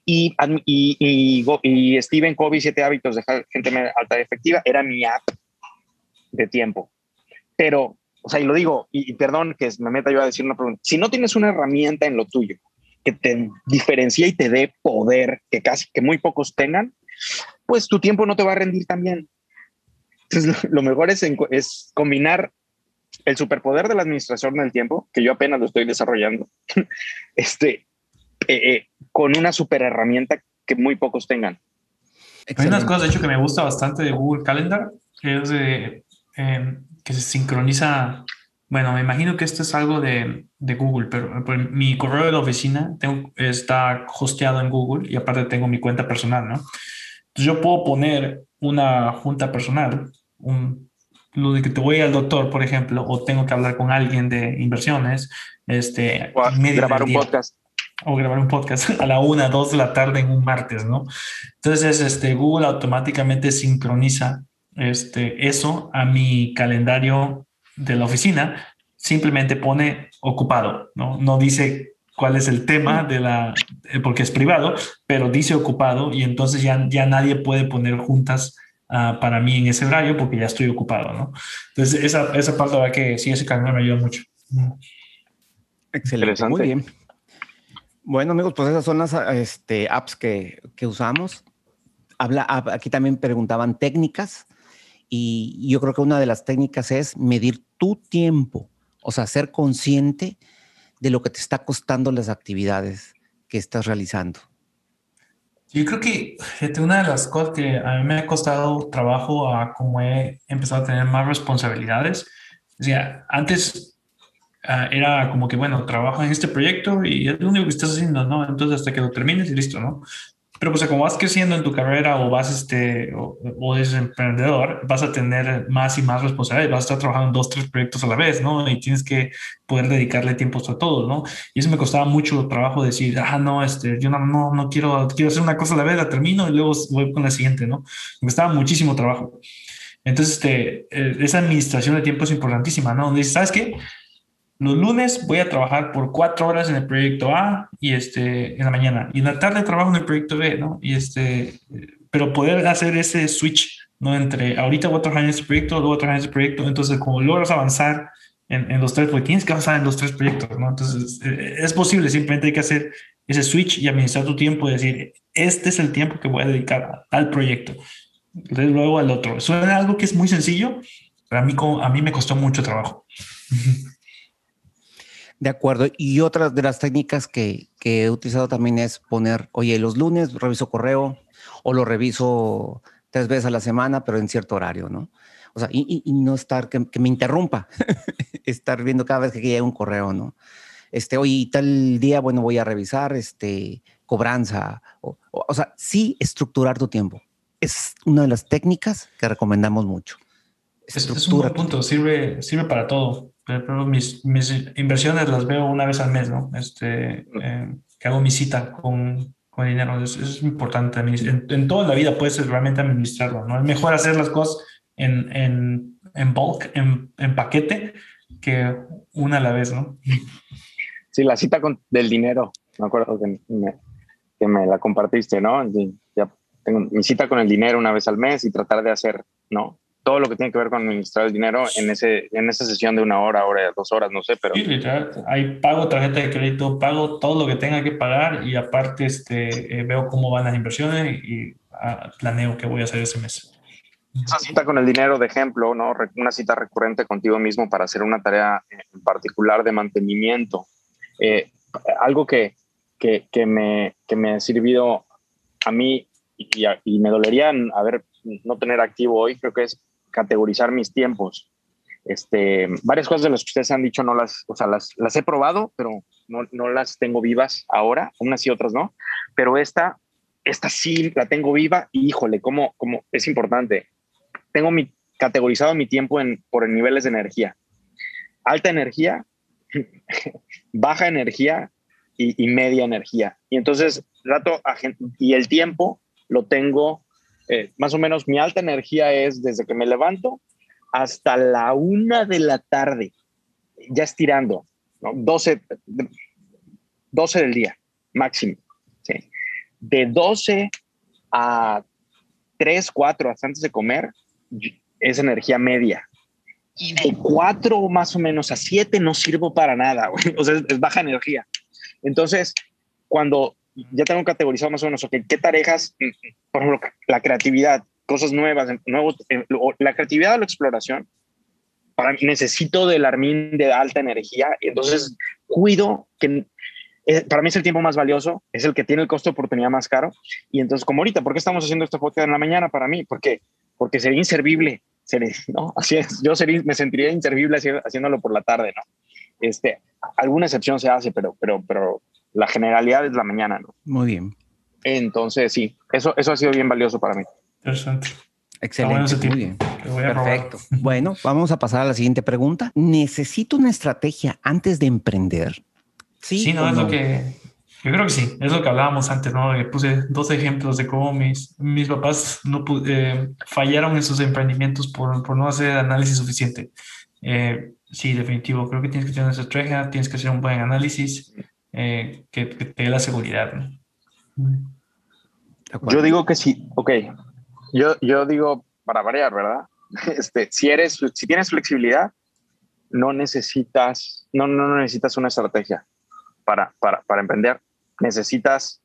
y, y, y, y Covey, Siete Hábitos de Gente Alta y Efectiva, era mi app de tiempo. Pero o sea, y lo digo, y, perdón que me meta yo a decir una pregunta, si no tienes una herramienta en lo tuyo que te diferencia y te dé poder que casi que muy pocos tengan, pues tu tiempo no te va a rendir tan bien. Entonces, <laughs> lo mejor es, es combinar el superpoder de la administración del tiempo, que yo apenas lo estoy desarrollando, <laughs> este, eh, eh, con una super herramienta que muy pocos tengan. Hay unas cosas, de hecho, que me gusta bastante de Google Calendar, que es de em, que se sincroniza. Bueno, me imagino que esto es algo de, de Google, pero, mi correo de la oficina tengo, está hosteado en Google y aparte tengo mi cuenta personal, ¿no? Entonces yo puedo poner una junta personal, un, lo de que te voy al doctor, por ejemplo, o tengo que hablar con alguien de inversiones, este, o grabar un podcast. O grabar un podcast <laughs> a la una, dos de la tarde en un martes, ¿no? Entonces, este, Google automáticamente sincroniza este, eso a mi calendario de la oficina, simplemente pone ocupado, ¿no? No dice cuál es el tema de la, eh, porque es privado, pero dice ocupado y entonces ya, ya nadie puede poner juntas ah, para mí en ese horario porque ya estoy ocupado, ¿no? Entonces esa, esa parte va que sí, ese calendario me ayuda mucho. Excelente, muy bien. Bueno amigos, pues esas son las este, apps que, que usamos. Habla, aquí también preguntaban técnicas. Y yo creo que una de las técnicas es medir tu tiempo, o sea, ser consciente de lo que te está costando las actividades que estás realizando. Yo creo que una de las cosas que a mí me ha costado trabajo a como he empezado a tener más responsabilidades, o sea, antes ah, era como que, bueno, trabajo en este proyecto y es lo único que estás haciendo, ¿no? Entonces hasta que lo termines y listo, ¿no? Pero pues como vas creciendo en tu carrera o vas este o, o eres emprendedor, vas a tener más y más responsabilidades, vas a estar trabajando en dos, tres proyectos a la vez, ¿no? Y tienes que poder dedicarle tiempo a todos, ¿no? Y eso me costaba mucho trabajo decir, ah, no, este, yo no, no, no quiero, quiero hacer una cosa a la vez, la termino y luego voy con la siguiente, ¿no? Me costaba muchísimo trabajo. Entonces, este, eh, esa administración de tiempo es importantísima, ¿no? Donde dices, ¿sabes qué? Los lunes voy a trabajar por cuatro horas en el proyecto A y este, en la mañana. Y en la tarde trabajo en el proyecto B, ¿no? Y este, pero poder hacer ese switch, ¿no? Entre ahorita voy a trabajar en este proyecto, luego voy a trabajar en este proyecto. Entonces, como logras avanzar en, en los tres, porque tienes que avanzar en los tres proyectos, ¿no? Entonces, eh, es posible, simplemente hay que hacer ese switch y administrar tu tiempo y decir, este es el tiempo que voy a dedicar al proyecto. Entonces, luego al otro. Suena algo que es muy sencillo, pero a mí, a mí me costó mucho trabajo. <laughs> De acuerdo. Y otra de las técnicas que, he utilizado también es poner, oye, los lunes reviso correo o lo reviso tres veces a la semana, pero en cierto horario, ¿no? O sea, y, no estar que, que me interrumpa, <laughs> estar viendo cada vez que llega un correo, ¿no? Este, oye, tal día, bueno, voy a revisar, este, cobranza, o, o, o sea, sí estructurar tu tiempo. Es una de las técnicas que recomendamos mucho. Es, es un buen punto, sirve, sirve para todo pero mis, mis, inversiones las veo una vez al mes, ¿no? Este, eh, que hago mi cita con, con dinero, es, es importante. En, en, toda la vida puedes realmente administrarlo, ¿no? Es mejor hacer las cosas en, en, en bulk, en, en, paquete, que una a la vez, ¿no? Sí, la cita con, del dinero, me acuerdo que me, que me la compartiste, ¿no? Ya tengo mi cita con el dinero una vez al mes y tratar de hacer, ¿no? Todo lo que tiene que ver con administrar el dinero en, ese, en esa sesión de una hora, hora, dos horas, no sé, pero... Sí, literal. Ahí pago tarjeta de crédito, pago todo lo que tenga que pagar y aparte este, eh, veo cómo van las inversiones y ah, planeo qué voy a hacer ese mes. Esa cita con el dinero, de ejemplo, ¿no? Una cita recurrente contigo mismo para hacer una tarea en particular de mantenimiento. Eh, algo que, que, que, me, que me ha servido a mí y, y me dolería haber no tener activo hoy, creo que es categorizar mis tiempos. Este, varias cosas de las que ustedes han dicho no las, o sea, las, las he probado, pero no, no las tengo vivas ahora, unas y otras no, pero esta, esta sí la tengo viva y híjole, cómo, cómo es importante. Tengo mi, categorizado mi tiempo en, por niveles de energía. Alta energía, <laughs> baja energía y, y, media energía. Y entonces, rato y el tiempo lo tengo eh, más o menos mi alta energía es desde que me levanto hasta la una de la tarde, ya estirando, ¿no? 12, 12 del día máximo. ¿sí? De 12 a 3, 4 hasta antes de comer es energía media. Y de 4 más o menos a 7 no sirvo para nada, o sea, es, es baja energía. Entonces, cuando ya tengo categorizado más o menos, okay, ¿qué tareas, por ejemplo, la creatividad, cosas nuevas, nuevos, la creatividad o la exploración? Para mí necesito del armín de alta energía, entonces cuido que eh, para mí es el tiempo más valioso, es el que tiene el costo de oportunidad más caro. Y entonces, como ahorita, ¿por qué estamos haciendo esta podcast en la mañana para mí? Porque, porque sería inservible, sería, ¿no? <laughs> Así es, yo sería, me sentiría inservible haciéndolo por la tarde, ¿no? Este, alguna excepción se hace, pero, pero, pero la generalidad es la mañana, ¿no? Muy bien. Entonces, sí, eso, eso ha sido bien valioso para mí. Interesante. Excelente, muy bien. Perfecto. Bueno, vamos a pasar a la siguiente pregunta. ¿Necesito una estrategia antes de emprender? Sí, sí no, es no? lo que yo creo que sí, es lo que hablábamos antes, ¿no? Puse dos ejemplos de cómo mis, mis papás no eh, fallaron en sus emprendimientos por, por no hacer análisis suficiente. Eh, sí, definitivo, creo que tienes que tener una estrategia, tienes que hacer un buen análisis, eh, que, que, te dé la seguridad. ¿no? Yo digo que sí, ok. Yo, yo digo para variar, ¿verdad? <laughs> Este, si eres, si tienes flexibilidad, no necesitas, no, no necesitas una estrategia para, para, para emprender. Necesitas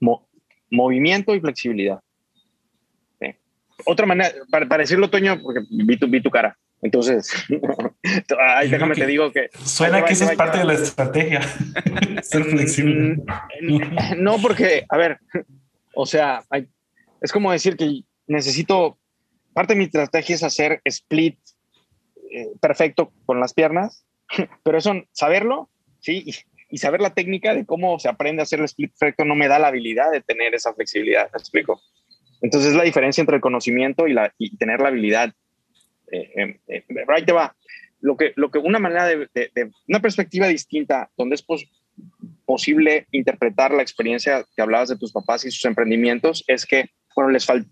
mo, movimiento y flexibilidad. ¿Sí? Otra manera, para, para decirlo, Toño, porque vi tu, vi tu cara. Entonces, <laughs> ay, déjame te digo que... Suena que eso es parte de la estrategia, <laughs> ser flexible. No, porque, a ver, o sea, hay, es como decir que necesito, parte de mi estrategia es hacer split eh, perfecto con las piernas, <laughs> pero eso, saberlo, sí, y saber la técnica de cómo se aprende a hacer el split perfecto no me da la habilidad de tener esa flexibilidad, ¿me explico? Entonces es la diferencia entre el conocimiento y, la, y tener la habilidad. Eh, eh, eh, te va. Lo que, lo que una manera de, una perspectiva distinta, donde es posible interpretar la experiencia que hablabas de tus papás y sus emprendimientos, es que, bueno, les, fal,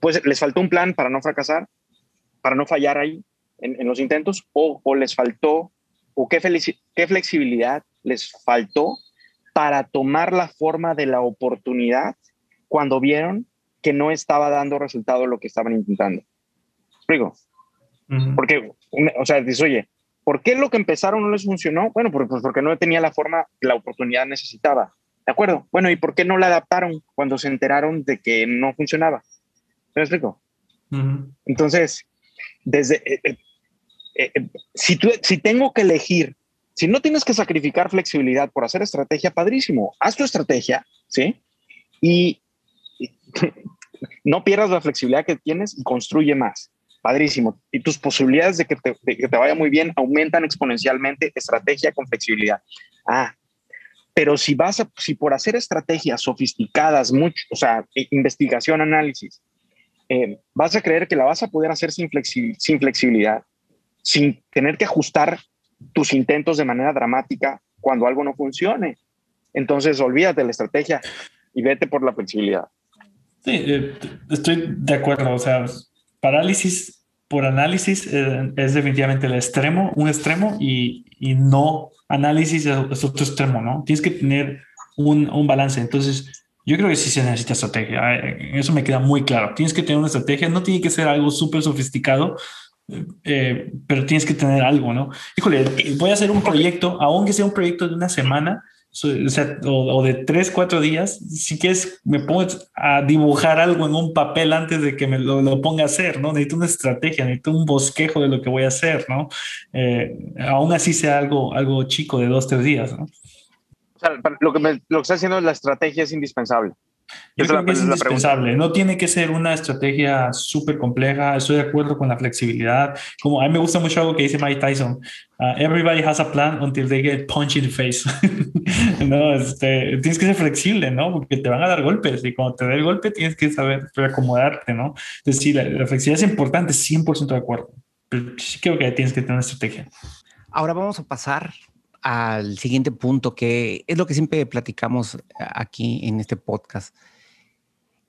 pues, les faltó un plan para no fracasar, para no fallar ahí en, en los intentos, o, o les faltó o qué, qué flexibilidad les faltó para tomar la forma de la oportunidad cuando vieron que no estaba dando resultado lo que estaban intentando. ¿Explico? Porque, o sea, dices, oye, ¿por qué lo que empezaron no les funcionó? Bueno, pues porque no tenía la forma la oportunidad necesitaba. ¿De acuerdo? Bueno, ¿y por qué no la adaptaron cuando se enteraron de que no funcionaba? ¿Me explico? Entonces, desde, eh, eh, eh, eh, si, tú, si tengo que elegir, si no tienes que sacrificar flexibilidad por hacer estrategia, padrísimo, haz tu estrategia, ¿sí? Y, <laughs> no pierdas la flexibilidad que tienes y construye más. Padrísimo. Y tus posibilidades de que te, que te vaya muy bien aumentan exponencialmente estrategia con flexibilidad. Ah, pero si vas a, si por hacer estrategias sofisticadas, mucho, o sea, investigación, análisis, eh, vas a creer que la vas a poder hacer sin, sin flexibilidad, sin tener que ajustar tus intentos de manera dramática cuando algo no funcione. Entonces, olvídate de la estrategia y vete por la flexibilidad. Sí, eh, estoy de acuerdo. O sea, parálisis por análisis eh, es definitivamente el extremo, un extremo, y, y no análisis es otro extremo, ¿no? Tienes que tener un, un balance. Entonces, yo creo que sí se necesita estrategia. Eh, eso me queda muy claro. Tienes que tener una estrategia. No tiene que ser algo súper sofisticado, eh, pero tienes que tener algo, ¿no? Híjole, voy a hacer un proyecto, aunque sea un proyecto de una semana, o, de tres, cuatro días, si quieres, me pongo a dibujar algo en un papel antes de que me lo, ponga a hacer, ¿no? Necesito una estrategia, necesito un bosquejo de lo que voy a hacer, ¿no? Eh, aún así sea algo, algo chico de dos, tres días, ¿no? Lo que, me, lo que está haciendo la estrategia es indispensable. Yo creo que es indispensable. No tiene que ser una estrategia súper compleja. Estoy de acuerdo con la flexibilidad. Como a mí me gusta mucho algo que dice Mike Tyson. Uh, everybody has a plan until they get punched in the face. <laughs> no, este, tienes que ser flexible, ¿no? Porque te van a dar golpes y cuando te dé el golpe tienes que saber reacomodarte, ¿no? Entonces, sí, la, la flexibilidad es importante, 100% de acuerdo. Pero sí creo que tienes que tener una estrategia. Ahora vamos a pasar al siguiente punto, que es lo que siempre platicamos aquí en este podcast.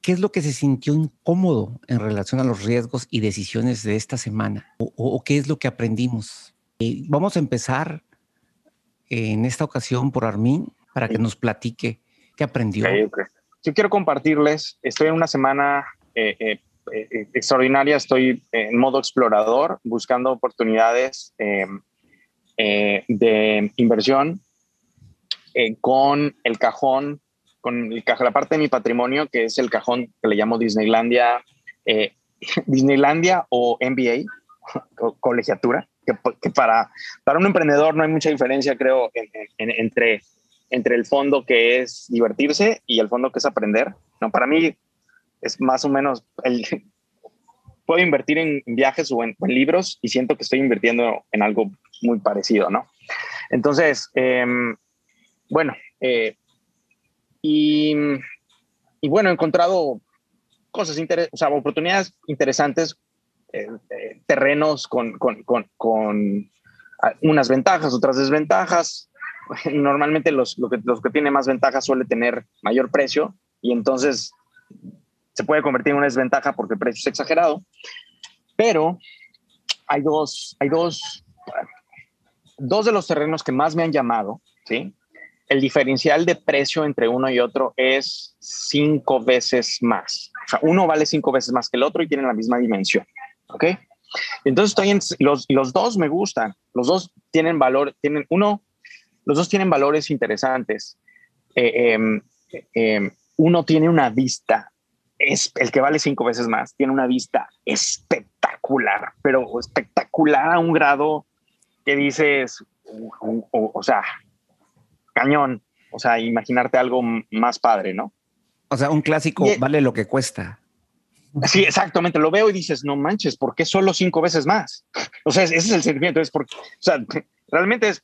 ¿Qué es lo que se sintió incómodo en relación a los riesgos y decisiones de esta semana? ¿O, qué es lo que aprendimos? Eh, vamos a empezar en esta ocasión por Armin para que nos platique qué aprendió. Yo quiero compartirles, estoy en una semana eh, eh, extraordinaria, estoy en modo explorador, buscando oportunidades eh, de inversión eh, con el cajón, con el la parte de mi patrimonio, que es el cajón que le llamo Disneylandia, eh, <laughs> Disneylandia o MBA, colegiatura, que, para, para un emprendedor no hay mucha diferencia, creo, entre, entre el fondo que es divertirse y el fondo que es aprender. No, para mí es más o menos el, puedo invertir en viajes o en, libros y siento que estoy invirtiendo en algo muy parecido, ¿no? Entonces, em, bueno, eh, y, bueno, he encontrado cosas o sea, oportunidades interesantes, eh, eh, terrenos con, con, con, unas ventajas, otras desventajas. <laughs> Normalmente los, lo que, los que tienen más ventajas suele tener mayor precio y entonces se puede convertir en una desventaja porque el precio es exagerado, pero hay dos, hay dos, dos de los terrenos que más me han llamado, ¿sí? El diferencial de precio entre uno y otro es cinco veces más. O sea, uno vale cinco veces más que el otro y tienen la misma dimensión, ¿ok? Entonces estoy en, los, los dos me gustan, los dos tienen valor, tienen uno, los dos tienen valores interesantes. Eh, em, em, uno tiene una vista es el que vale cinco veces más, tiene una vista espectacular, pero espectacular a un grado que dices, o, sea, cañón, o sea, imaginarte algo más padre, ¿no? O sea, un clásico vale lo que cuesta. Sí, exactamente. Lo veo y dices, no manches, ¿por qué solo cinco veces más? O sea, ese es el sentimiento. Es porque, o sea, realmente es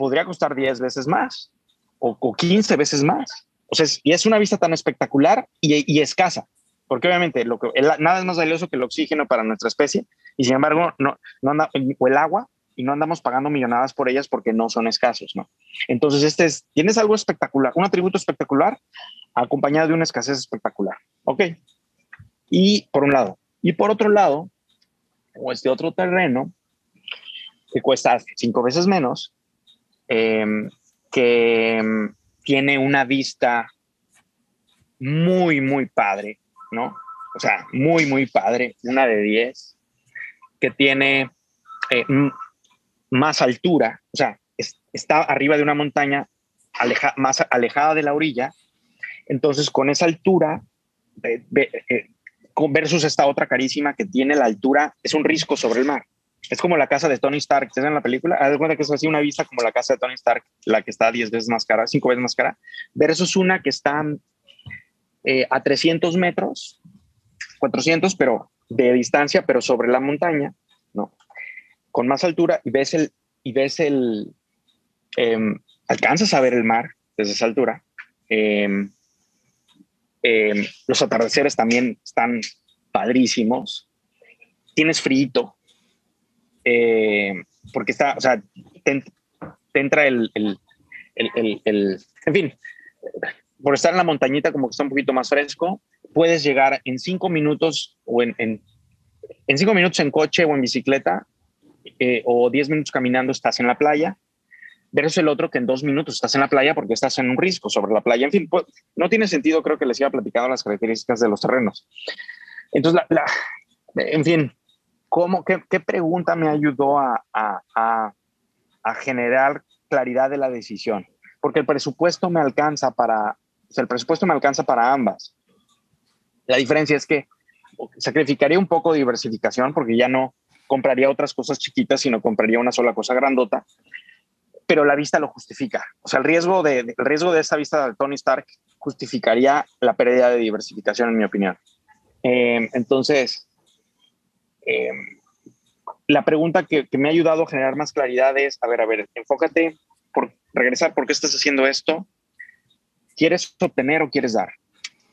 podría costar 10 veces más o, o 15 veces más. O sea, y es una vista tan espectacular y, escasa, porque obviamente nada es más valioso que el oxígeno para nuestra especie y sin embargo no, no anda, o el agua y no andamos pagando millonadas por ellas porque no son escasos, ¿no? Entonces, este es, tienes algo espectacular, un atributo espectacular acompañado de una escasez espectacular, ¿ok? Y por un lado. Y por otro lado, o este otro terreno que cuesta cinco veces menos, em, que em, tiene una vista muy, muy padre, ¿no? O sea, muy, muy padre, una de 10, que tiene eh, más altura, o sea, está arriba de una montaña más alejada de la orilla. Entonces, con esa altura, eh, versus esta otra carísima que tiene la altura, es un risco sobre el mar. Es como la casa de Tony Stark, ¿te en la película? Haz de que es así una vista como la casa de Tony Stark, la que está 10 veces más cara, 5 veces más cara, versus una que está eh, a 300 metros, 400, pero de distancia, pero sobre la montaña, ¿no? Con más altura y ves el, y ves el, em, alcanzas a ver el mar desde esa altura. Em, los atardeceres también están padrísimos. Tienes frío, eh, porque está, o sea, te, entra el, el, el, el, en fin, por estar en la montañita como que está un poquito más fresco, puedes llegar en cinco minutos o en, en, en cinco minutos en coche o en bicicleta eh, o diez minutos caminando estás en la playa, versus el otro que en dos minutos estás en la playa porque estás en un risco sobre la playa. En fin, pues, no tiene sentido, creo que les iba platicando las características de los terrenos. Entonces, la, en fin, ¿Cómo, qué, qué pregunta me ayudó a, a, a, generar claridad de la decisión? Porque el presupuesto me alcanza para, o sea, el presupuesto me alcanza para ambas. La diferencia es que sacrificaría un poco de diversificación porque ya no compraría otras cosas chiquitas, sino compraría una sola cosa grandota, pero la vista lo justifica. O sea, el riesgo de, el riesgo de esta vista de Tony Stark justificaría la pérdida de diversificación, en mi opinión. Eh, entonces, eh, la pregunta que, me ha ayudado a generar más claridad es, a ver, a ver, enfócate por regresar, ¿por qué estás haciendo esto? ¿Quieres obtener o quieres dar?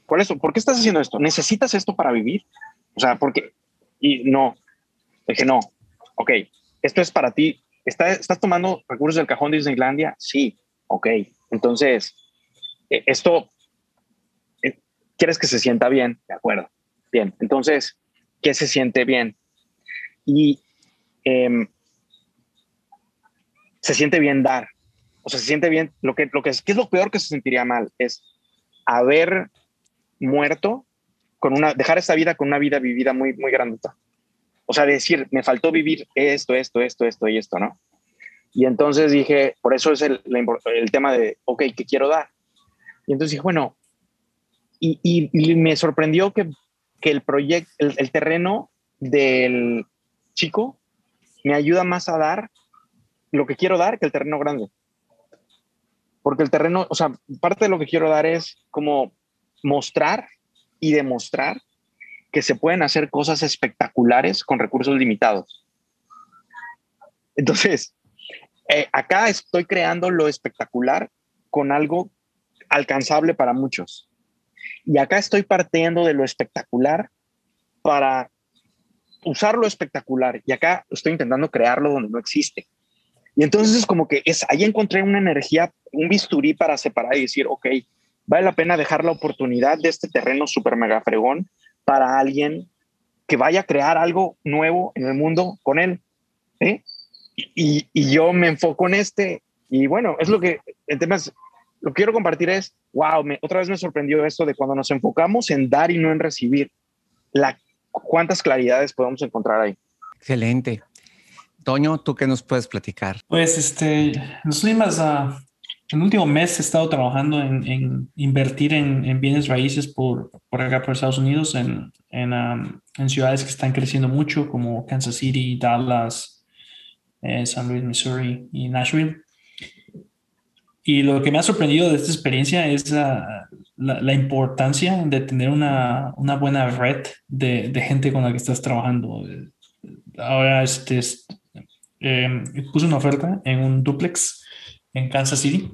¿Cuál es, ¿Por qué estás haciendo esto? ¿Necesitas esto para vivir? O sea, porque, y no, dije, no, ok, esto es para ti. ¿Estás tomando recursos del cajón de Disneylandia? Sí, ok. Entonces, eh, esto, eh, ¿quieres que se sienta bien? De acuerdo. Bien, entonces, ¿qué se siente bien? Y em, se siente bien dar. O sea, se siente bien. Lo que, lo que es, ¿qué es lo peor que se sentiría mal? Es haber muerto con una, dejar esta vida con una vida vivida muy, muy grandota. O sea, decir, me faltó vivir esto, esto, esto, esto y esto, ¿no? Y entonces dije, por eso es el, tema de, ok, ¿qué quiero dar? Y entonces dije, bueno, y, me sorprendió que, que el proyecto, el, terreno del chico me ayuda más a dar lo que quiero dar que el terreno grande. Porque el terreno, o sea, parte de lo que quiero dar es como mostrar y demostrar que se pueden hacer cosas espectaculares con recursos limitados. Entonces, eh, acá estoy creando lo espectacular con algo alcanzable para muchos. Y acá estoy partiendo de lo espectacular para usar lo espectacular y acá estoy intentando crearlo donde no existe. Y entonces es como que es, ahí encontré una energía, un bisturí para separar y decir, ok, vale la pena dejar la oportunidad de este terreno súper mega fregón para alguien que vaya a crear algo nuevo en el mundo con él. ¿eh? Y, y, yo me enfoco en este. Y bueno, es lo que, el tema es, lo que quiero compartir es, wow, me, otra vez me sorprendió esto de cuando nos enfocamos en dar y no en recibir. La ¿Cuántas claridades podemos encontrar ahí? Excelente. Toño, ¿tú qué nos puedes platicar? Pues este, en los últimos, uh, el último mes he estado trabajando en, invertir en, bienes raíces por, por acá, por Estados Unidos, en, en, en, ciudades que están creciendo mucho, como Kansas City, Dallas, eh, San Luis, Missouri y Nashville. Y lo que me ha sorprendido de esta experiencia es la, la, importancia de tener una, una buena red de, de, gente con la que estás trabajando. Ahora este, em, puse una oferta en un duplex en Kansas City.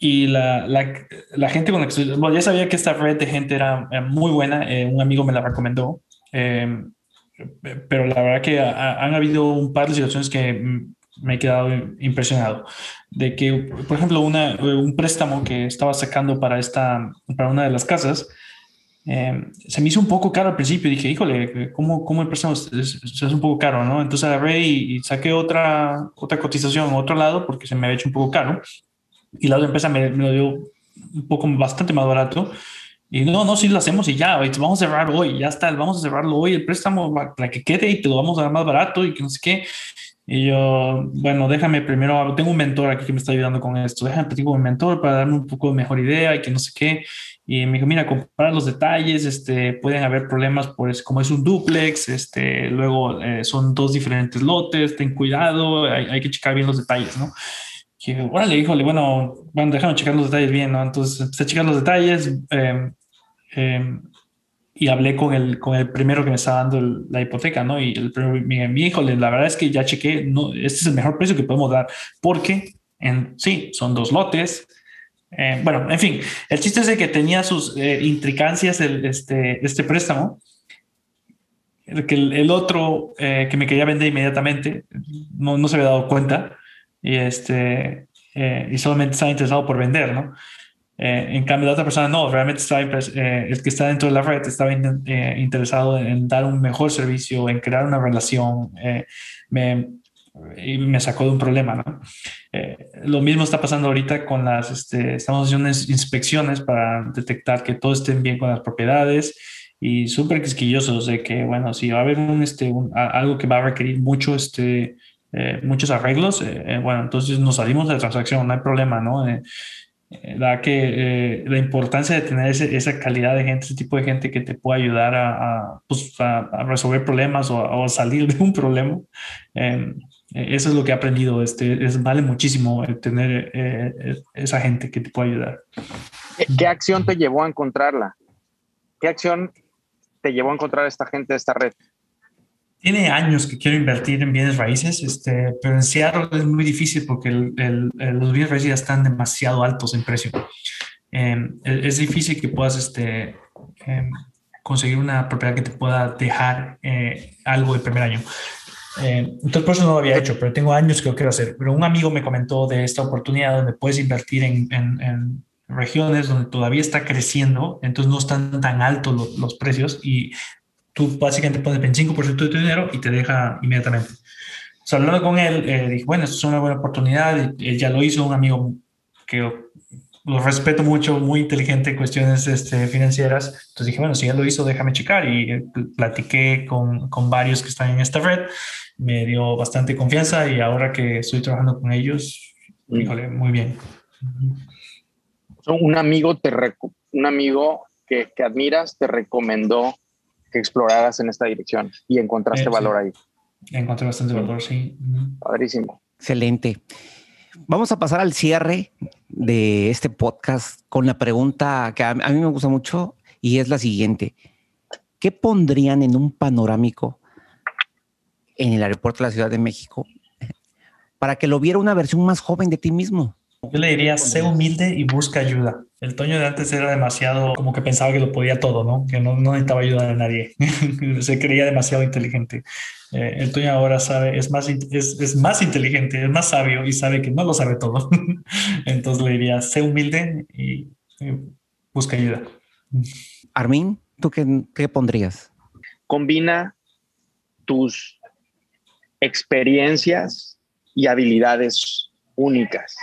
Y la, la, gente con la que bueno, ya sabía que esta red de gente era, muy buena, eh, un amigo me la recomendó, em, pero la verdad que han habido un par de situaciones que me he quedado impresionado. De que, por ejemplo, una, un préstamo que estaba sacando para, esta, para una de las casas, em, se me hizo un poco caro al principio. Dije, híjole, ¿cómo, cómo el préstamo es, un poco caro? ¿no? Entonces agarré y, y, saqué otra, otra cotización en otro lado porque se me había hecho un poco caro y la otra empresa me, lo dio un poco bastante más barato. Y no, no, sí lo hacemos y ya, vamos a cerrar hoy, ya está, vamos a cerrarlo hoy, el préstamo para que quede y te lo vamos a dar más barato y que no sé qué. Y yo, bueno, déjame primero, tengo un mentor aquí que me está ayudando con esto, déjame platicar con mi mentor para darme un poco mejor idea y que no sé qué. Y me dijo, mira, comprar los detalles, este, pueden haber problemas, pues como es un duplex, este, luego eh, son dos diferentes lotes, ten cuidado, hay, hay que checar bien los detalles, ¿no? que, órale, híjole, bueno, bueno, déjame checar los detalles bien, ¿no? Entonces empecé a checar los detalles em, em, y hablé con el, con el primero que me estaba dando la hipoteca, ¿no? Y el primero, mi híjole, la verdad es que ya chequé, no, este es el mejor precio que podemos dar, porque en, sí, son dos lotes. Eh, bueno, en fin, el chiste es de que tenía sus eh, intricancias el, este, este préstamo el el, otro eh, que me quería vender inmediatamente no, no se había dado cuenta y, este, eh, y solamente estaba interesado por vender, ¿no? Eh, en cambio, la otra persona no, realmente estaba, eh, el que está dentro de la red estaba interesado en dar un mejor servicio, en crear una relación, me, y me sacó de un problema, ¿no? lo mismo está pasando ahorita con las, este, estamos haciendo inspecciones para detectar que todo esté bien con las propiedades y súper quisquillosos de que, bueno, si va a haber un, este, algo que va a requerir mucho, este, eh, muchos arreglos, eh, eh, bueno, entonces nos salimos de la transacción, no hay problema, ¿no? Da que la importancia de tener esa calidad de gente, ese tipo de gente que te pueda ayudar a, pues, a, resolver problemas o, a salir de un problema. eso es lo que he aprendido. Este, es, vale muchísimo tener esa gente que te pueda ayudar. ¿Qué acción te llevó a encontrarla? ¿Qué acción te llevó a encontrar esta gente esta red? Tiene años que quiero invertir en bienes raíces, este, pero en Seattle es muy difícil porque los bienes raíces ya están demasiado altos en precio. Em, es difícil que puedas este, em, conseguir una propiedad que te pueda dejar eh, algo el primer año. Em, entonces, por eso no lo había hecho, pero tengo años que lo quiero hacer. Pero un amigo me comentó de esta oportunidad donde puedes invertir en, en, regiones donde todavía está creciendo, entonces no están tan altos los precios y tú básicamente pones 25% de tu dinero y te deja inmediatamente. O hablando con él, eh, dije, bueno, esto es una buena oportunidad, él ya lo hizo, un amigo que lo respeto mucho, muy inteligente en cuestiones este, financieras. Entonces dije, bueno, si él lo hizo, déjame checar. Y eh, platiqué con, con, varios que están en esta red, me dio bastante confianza y ahora que estoy trabajando con ellos, mm. híjole, muy bien. Un amigo, te un amigo que, que admiras te recomendó que exploraras en esta dirección y encontraste valor ahí. Encontré bastante valor, sí. Padrísimo. Excelente. Vamos a pasar al cierre de este podcast con la pregunta que a, mí me gusta mucho y es la siguiente. ¿Qué pondrían en un panorámico en el aeropuerto de la Ciudad de México para que lo viera una versión más joven de ti mismo? Yo le diría, sé humilde y busca ayuda. El Toño de antes era demasiado, como que pensaba que lo podía todo, ¿no? Que no, no necesitaba ayuda de nadie. <laughs> Se creía demasiado inteligente. Eh, el Toño ahora sabe, es más, es, es, más inteligente, es más sabio y sabe que no lo sabe todo. <laughs> Entonces le diría, sé humilde y, busca ayuda. Armin, ¿tú qué, qué pondrías? Combina tus experiencias y habilidades únicas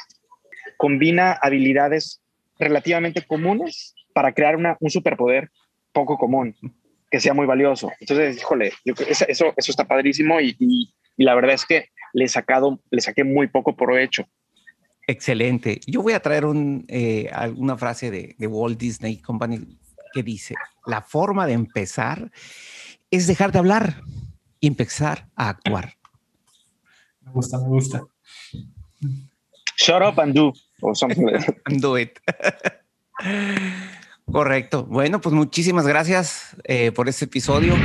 combina habilidades relativamente comunes para crear una, un superpoder poco común, que sea muy valioso. Entonces, híjole, eso, eso, está padrísimo y, y, la verdad es que le he sacado, le saqué muy poco provecho. Excelente. Yo voy a traer un, eh, alguna frase de, de Walt Disney Company que dice, la forma de empezar es dejar de hablar y empezar a actuar. Me gusta, me gusta. Shut up and do. <laughs> and do it. Correcto. Bueno, pues muchísimas gracias eh, por este episodio.